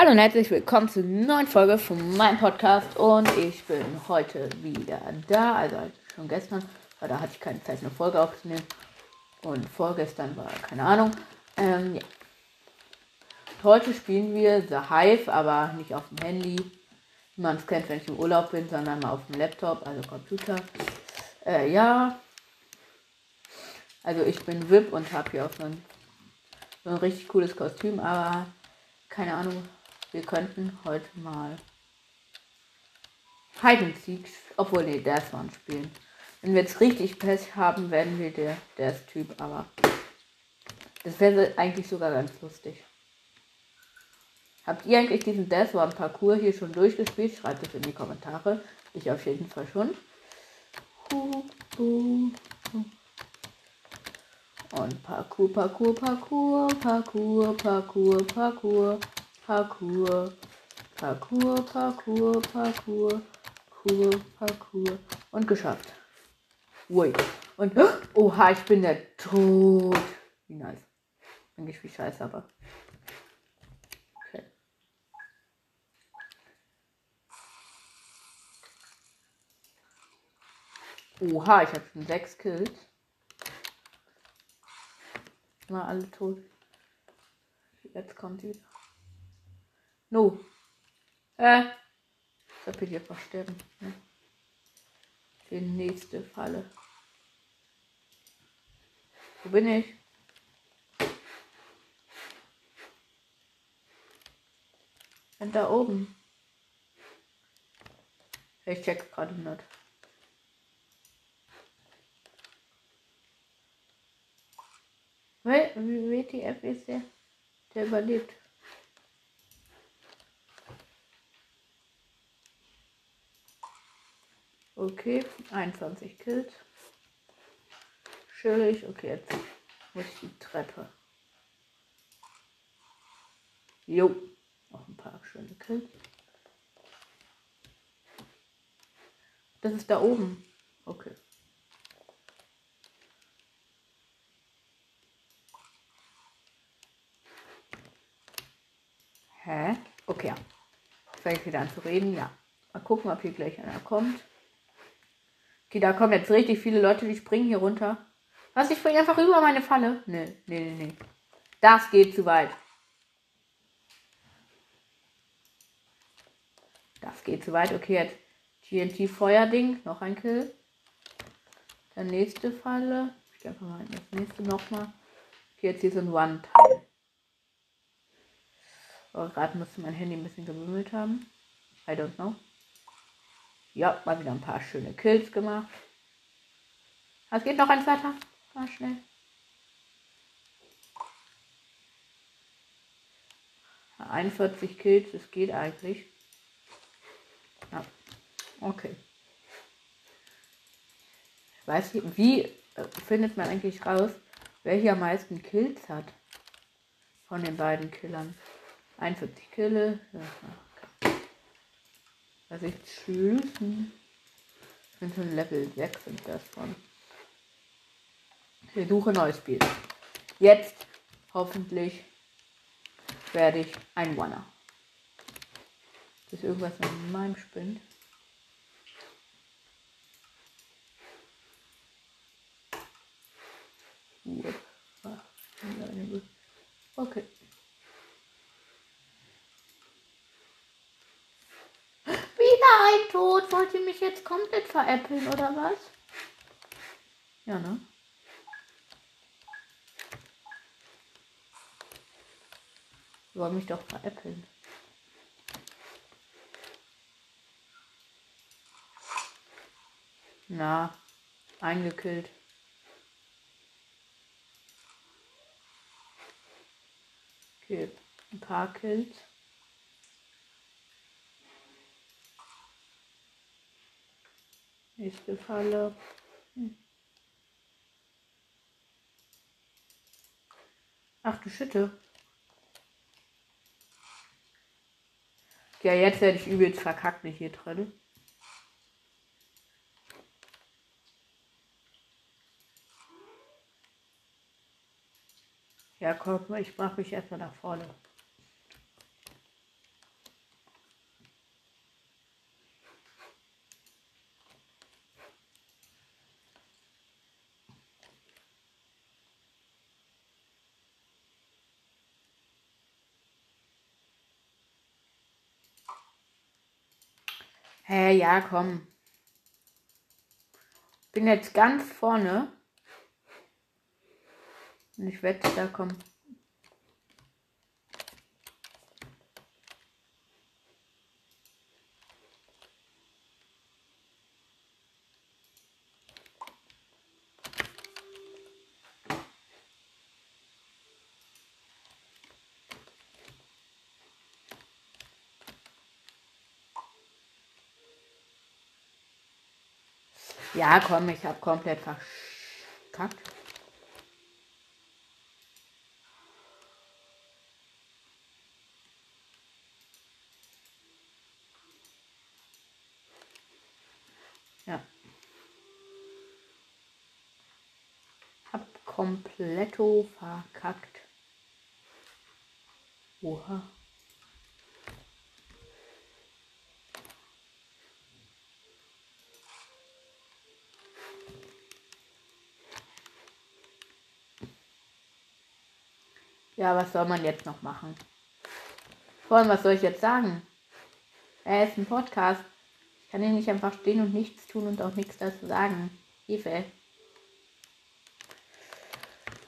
Hallo und herzlich willkommen zur neuen Folge von meinem Podcast. Und ich bin heute wieder da, also schon gestern, weil da hatte ich keine Zeit, eine Folge aufzunehmen. Und vorgestern war keine Ahnung. Ähm, ja. Heute spielen wir The Hive, aber nicht auf dem Handy, wie man es kennt, wenn ich im Urlaub bin, sondern mal auf dem Laptop, also Computer. Äh, ja, also ich bin VIP und habe hier auch so ein, so ein richtig cooles Kostüm, aber keine Ahnung, wir könnten heute mal Hide and Seek, obwohl nee, Death One spielen. Wenn wir jetzt richtig Pech haben, werden wir der Death Typ, aber das wäre eigentlich sogar ganz lustig. Habt ihr eigentlich diesen Death One Parcours hier schon durchgespielt? Schreibt es in die Kommentare. Ich auf jeden Fall schon. Und Parcours, Parcours, Parcours, Parcours, Parcours, Parcours. Parcours, Parcours, Parcours, Parcours, Parcours, Parcours und geschafft. Ui. Und, oha, ich bin der Tod. Wie nice. Eigentlich wie scheiße, aber. Okay. Oha, ich habe schon sechs Kills. Mal alle tot. Jetzt kommt die. No. Äh. Ich hab hier einfach sterben. Ne? Die nächste Falle. Wo bin ich? Und da oben. Ich check gerade nicht. Wie WTF ist der? Der überlebt. Okay, 21 Kills. Chillig. Okay, jetzt muss ich die Treppe. Jo, noch ein paar schöne Kills. Das ist da oben. Okay. Hä? Okay, ja. Fange ich wieder an zu reden. Ja. Mal gucken, ob hier gleich einer kommt. Okay, da kommen jetzt richtig viele Leute, die springen hier runter. Was, ich springe einfach über meine Falle? Nee, nee, nee, nee. Das geht zu weit. Das geht zu weit. Okay, jetzt TNT-Feuerding. Noch ein Kill. Der nächste Falle. Ich einfach mal das nächste nochmal. Okay, jetzt hier so ein One-Teil. Oh, gerade musste mein Handy ein bisschen gewimmelt haben. I don't know. Ja, mal wieder ein paar schöne Kills gemacht. Es geht noch ein zweiter. Mal schnell. Ja, 41 Kills, das geht eigentlich. Ja, okay. Ich weiß nicht, wie äh, findet man eigentlich raus, wer hier am meisten Kills hat? Von den beiden Killern. 41 Kille. Ja, also ich schließen. Ich bin schon Level 6 sind das von. Ich suche neues Spiel. Jetzt hoffentlich werde ich ein Wanner. Ist irgendwas in meinem Spind? Okay. ein Tod. Wollt ihr mich jetzt komplett veräppeln oder was? Ja, ne? wollen mich doch veräppeln. Na, eingekillt. Okay, ein paar Kills. Nächste Falle. Hm. Ach du Schütte. Ja, jetzt werde ich übelst verkackt nicht hier drin. Ja, komm, ich mache mich erstmal nach vorne. Hä, hey, ja, komm. Bin jetzt ganz vorne. Und ich wette, da kommt Ja, komm, ich habe komplett verkackt. Ja. Hab kompletto verkackt. Oha. Ja, was soll man jetzt noch machen? Vor allem, was soll ich jetzt sagen? Er ist ein Podcast. Ich kann hier nicht einfach stehen und nichts tun und auch nichts dazu sagen. Hilfe.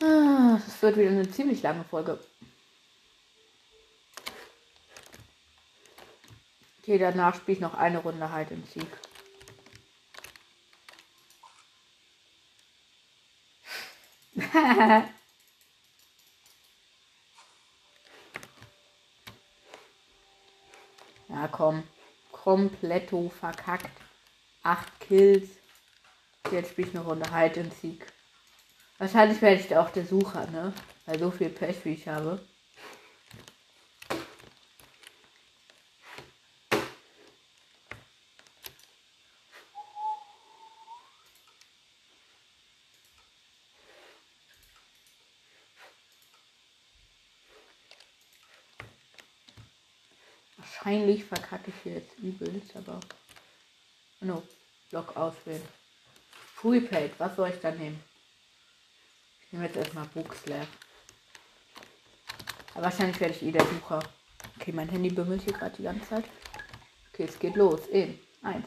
Ah, das wird wieder eine ziemlich lange Folge. Okay, danach spiele ich noch eine Runde halt im Sieg. Ja, komm. Kompletto verkackt. Acht Kills. Jetzt spiele ich eine Runde Halt und Sieg. Wahrscheinlich werde ich auch der Sucher, ne? Weil so viel Pech wie ich habe. Wahrscheinlich verkacke ich jetzt übelst, aber. No, Block auswählen. Prepaid, was soll ich da nehmen? Ich nehme jetzt erstmal Bookslav. Aber wahrscheinlich werde ich eh der Sucher. Okay, mein Handy bimmelt hier gerade die ganze Zeit. Okay, es geht los. In. Eins.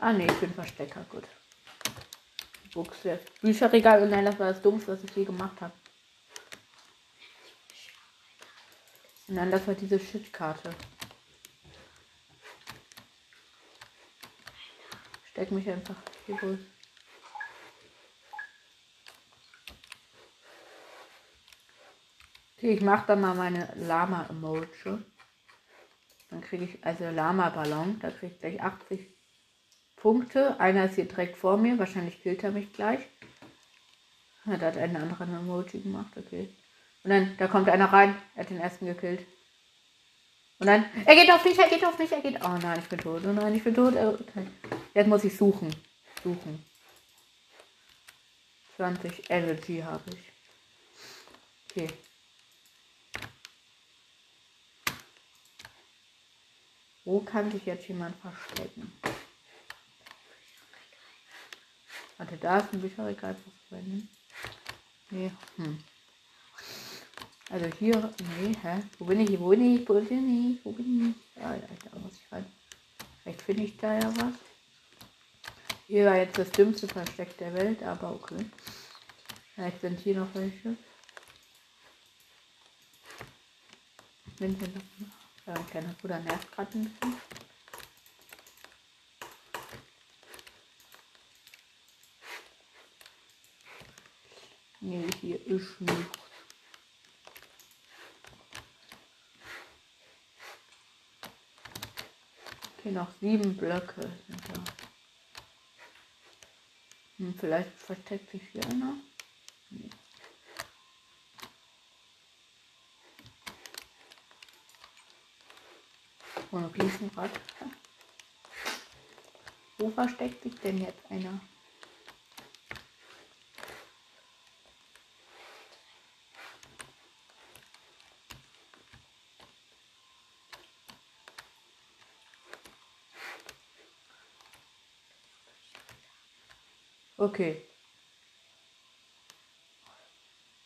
Ah ne, ich bin Verstecker. Gut. Bookslav. Bücherregal. Und nein, das war das Dummste, was ich je gemacht habe. Nein, das war diese Shitkarte. Steck mich einfach hier wohl. Okay, ich mache dann mal meine Lama-Emoji. Dann kriege ich also Lama-Ballon. Da kriege ich gleich 80 Punkte. Einer ist hier direkt vor mir. Wahrscheinlich killt er mich gleich. Ja, da hat einen anderen Emoji gemacht. Okay. Und dann, da kommt einer rein. Er hat den ersten gekillt. Und dann, er geht auf mich, er geht auf mich, er geht. Oh nein, ich bin tot. Oh nein, ich bin tot. Jetzt muss ich suchen. Suchen. 20 Energy habe ich. Okay. Wo kann sich jetzt jemand verstecken? Warte, da ist ein Bücherregal. Nee, hm. Also hier, nee, hä? Wo bin ich? Wo bin ich? Wo bin ich? Wo bin ich? Ah, ja, da muss ich rein. Vielleicht finde ich da ja was. Hier war jetzt das dümmste Versteck der Welt, aber okay. Vielleicht sind hier noch welche. Wenn hier noch. Ein kleiner Bruder nervt gerade ein bisschen. Nee, hier ist nichts. Okay, noch sieben Blöcke sind da. Hm, vielleicht versteckt sich hier einer. Nee. Und ein Riesenrad. Wo versteckt sich denn jetzt einer? Okay.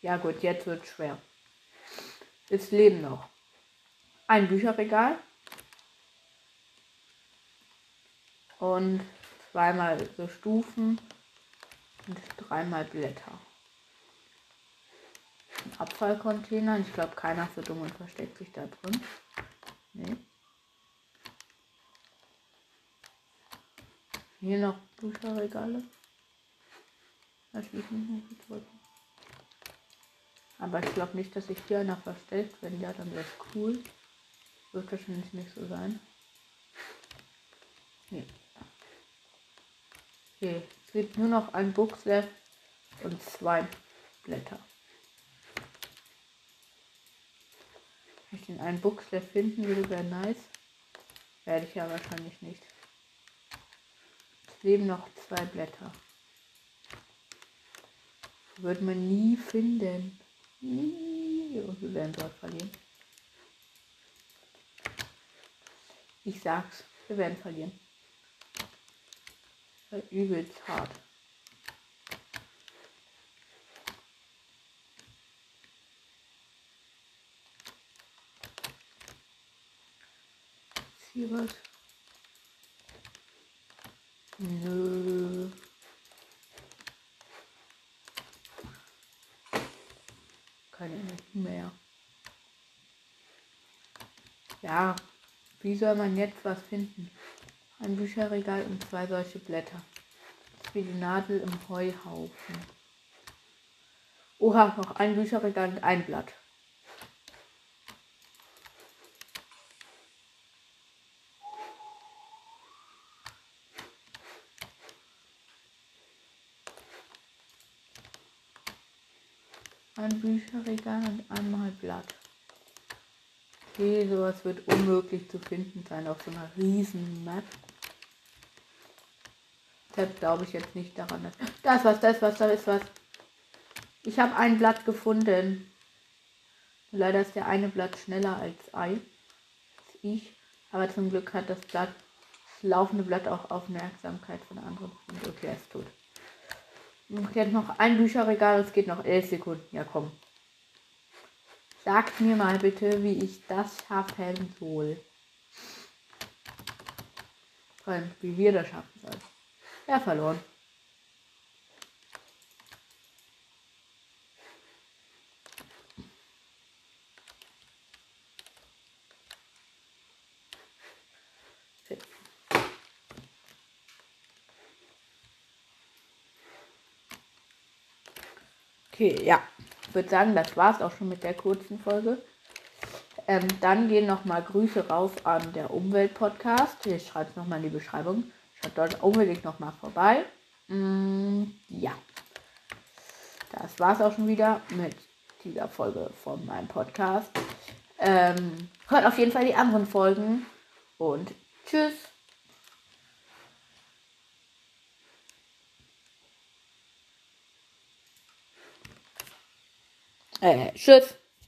Ja gut, jetzt wird schwer. Es leben noch ein Bücherregal, und zweimal so Stufen und dreimal Blätter. Ein Abfallcontainer. Ich glaube, keiner ist so dumm und versteckt sich da drin. Nee. Hier noch Bücherregale. Da schließen nicht mehr. Aber ich glaube nicht, dass sich hier einer versteckt. Wenn ja, dann wäre es cool. Wird wahrscheinlich nicht so sein. Nee. Okay, es gibt nur noch ein Buchslev und zwei Blätter. Wenn ich den einen Buchslev finden würde, wäre nice. Werde ich ja wahrscheinlich nicht. Es leben noch zwei Blätter. Würde man nie finden. Nie. Und wir werden dort verlieren. Ich sag's, wir werden verlieren. Übelst hart. Hier was? Nö. Keine Energie mehr. Ja, wie soll man jetzt was finden? Ein Bücherregal und zwei solche Blätter. Wie die Nadel im Heuhaufen. Oha, noch ein Bücherregal und ein Blatt. Ein Bücherregal und einmal Blatt. Okay, sowas wird unmöglich zu finden sein auf so einer riesen Map. Deshalb glaube ich jetzt nicht daran, dass... Da ist was, da ist was, da ist was. Ich habe ein Blatt gefunden. Leider ist der eine Blatt schneller als ich. Aber zum Glück hat das Blatt, das laufende Blatt auch Aufmerksamkeit von anderen. Und okay, er ist tot. Jetzt noch ein Bücherregal, es geht noch 11 Sekunden. Ja, komm. Sagt mir mal bitte, wie ich das schaffen soll. Wie wir das schaffen sollen. Ja, verloren. Okay, ja. Würde sagen, das war es auch schon mit der kurzen Folge. Ähm, dann gehen nochmal Grüße raus an der Umwelt-Podcast. Ich schreibe es nochmal in die Beschreibung. Schaut dort unbedingt nochmal vorbei. Mm, ja. Das war es auch schon wieder mit dieser Folge von meinem Podcast. Ähm, hört auf jeden Fall die anderen Folgen und tschüss. Äh, tschüss.